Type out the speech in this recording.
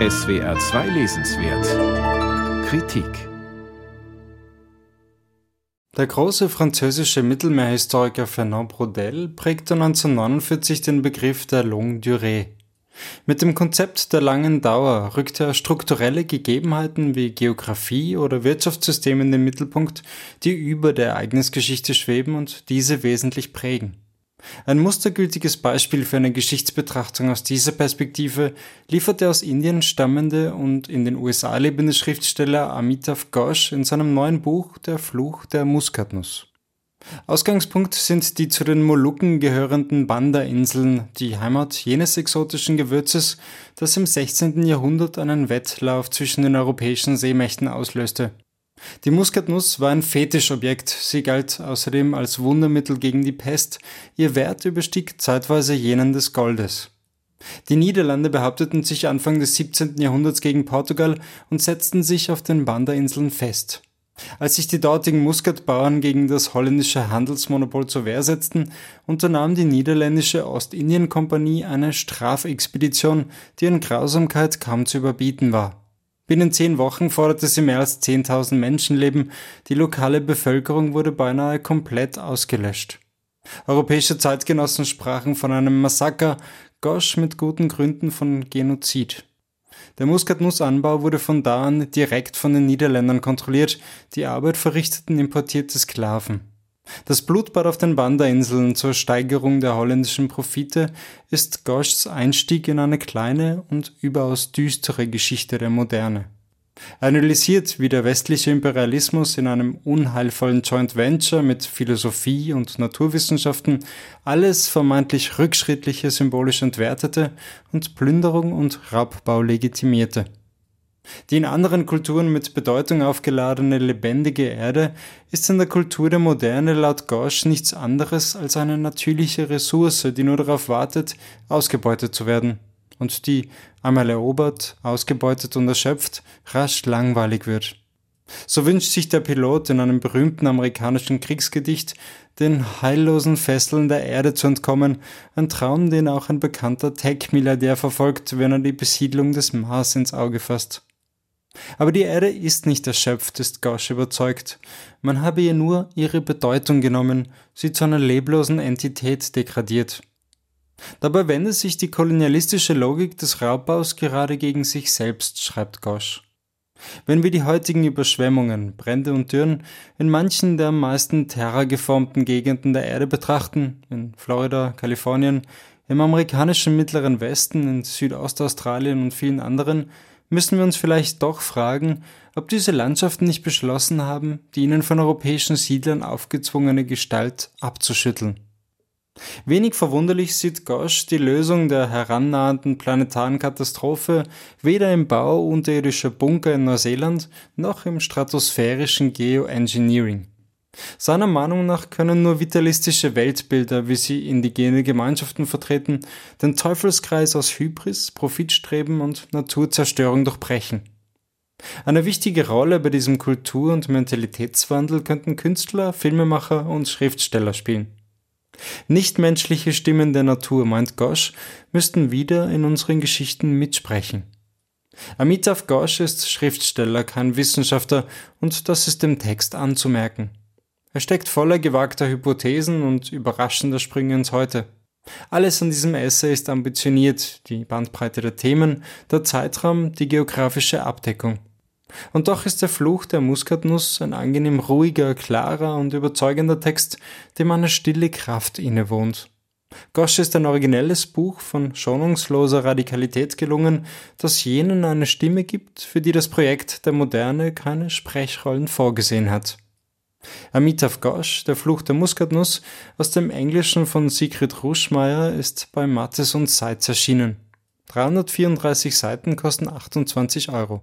SWR 2 Lesenswert Kritik Der große französische Mittelmeerhistoriker Fernand Braudel prägte 1949 den Begriff der Longue Durée. Mit dem Konzept der langen Dauer rückte er strukturelle Gegebenheiten wie Geographie oder Wirtschaftssysteme in den Mittelpunkt, die über der Ereignisgeschichte schweben und diese wesentlich prägen. Ein mustergültiges Beispiel für eine Geschichtsbetrachtung aus dieser Perspektive liefert der aus Indien stammende und in den USA lebende Schriftsteller Amitav Ghosh in seinem neuen Buch Der Fluch der Muskatnuss. Ausgangspunkt sind die zu den Molukken gehörenden Banda-Inseln, die Heimat jenes exotischen Gewürzes, das im 16. Jahrhundert einen Wettlauf zwischen den europäischen Seemächten auslöste. Die Muskatnuss war ein Fetischobjekt, sie galt außerdem als Wundermittel gegen die Pest, ihr Wert überstieg zeitweise jenen des Goldes. Die Niederlande behaupteten sich Anfang des 17. Jahrhunderts gegen Portugal und setzten sich auf den Banda-Inseln fest. Als sich die dortigen Muskatbauern gegen das holländische Handelsmonopol zur Wehr setzten, unternahm die niederländische Ostindien-Kompanie eine Strafexpedition, deren Grausamkeit kaum zu überbieten war. Binnen zehn Wochen forderte sie mehr als 10.000 Menschenleben, die lokale Bevölkerung wurde beinahe komplett ausgelöscht. Europäische Zeitgenossen sprachen von einem Massaker, Gosch mit guten Gründen von Genozid. Der Muskatnussanbau wurde von da an direkt von den Niederländern kontrolliert, die Arbeit verrichteten importierte Sklaven. Das Blutbad auf den Banda-Inseln zur Steigerung der holländischen Profite ist Goschs Einstieg in eine kleine und überaus düstere Geschichte der Moderne. Er analysiert, wie der westliche Imperialismus in einem unheilvollen Joint Venture mit Philosophie und Naturwissenschaften alles vermeintlich Rückschrittliche symbolisch entwertete und Plünderung und Raubbau legitimierte. Die in anderen Kulturen mit Bedeutung aufgeladene lebendige Erde ist in der Kultur der Moderne laut Gauche nichts anderes als eine natürliche Ressource, die nur darauf wartet, ausgebeutet zu werden und die, einmal erobert, ausgebeutet und erschöpft, rasch langweilig wird. So wünscht sich der Pilot in einem berühmten amerikanischen Kriegsgedicht, den heillosen Fesseln der Erde zu entkommen, ein Traum, den auch ein bekannter Tech-Milliardär verfolgt, wenn er die Besiedlung des Mars ins Auge fasst. Aber die Erde ist nicht erschöpft, ist Gausch überzeugt. Man habe ihr nur ihre Bedeutung genommen, sie zu einer leblosen Entität degradiert. Dabei wendet sich die kolonialistische Logik des Raubbaus gerade gegen sich selbst, schreibt Gausch. Wenn wir die heutigen Überschwemmungen, Brände und Dürren in manchen der am meisten terrageformten Gegenden der Erde betrachten, in Florida, Kalifornien, im amerikanischen Mittleren Westen, in Südostaustralien und vielen anderen, müssen wir uns vielleicht doch fragen, ob diese Landschaften nicht beschlossen haben, die ihnen von europäischen Siedlern aufgezwungene Gestalt abzuschütteln. Wenig verwunderlich sieht Gosch die Lösung der herannahenden planetaren Katastrophe weder im Bau unterirdischer Bunker in Neuseeland noch im stratosphärischen Geoengineering. Seiner Meinung nach können nur vitalistische Weltbilder, wie sie indigene Gemeinschaften vertreten, den Teufelskreis aus Hybris, Profitstreben und Naturzerstörung durchbrechen. Eine wichtige Rolle bei diesem Kultur- und Mentalitätswandel könnten Künstler, Filmemacher und Schriftsteller spielen. Nichtmenschliche Stimmen der Natur, meint Ghosh, müssten wieder in unseren Geschichten mitsprechen. Amitav Ghosh ist Schriftsteller, kein Wissenschaftler, und das ist dem Text anzumerken. Er steckt voller gewagter Hypothesen und überraschender Sprünge ins Heute. Alles an diesem Essay ist ambitioniert, die Bandbreite der Themen, der Zeitraum, die geografische Abdeckung. Und doch ist der Fluch der Muskatnuss ein angenehm ruhiger, klarer und überzeugender Text, dem eine stille Kraft innewohnt. Gosch ist ein originelles Buch von schonungsloser Radikalität gelungen, das jenen eine Stimme gibt, für die das Projekt der Moderne keine Sprechrollen vorgesehen hat. Amitav Ghosh, Der Fluch der Muskatnuss, aus dem Englischen von Sigrid Ruschmeier, ist bei Mattes und Seitz erschienen. 334 Seiten kosten 28 Euro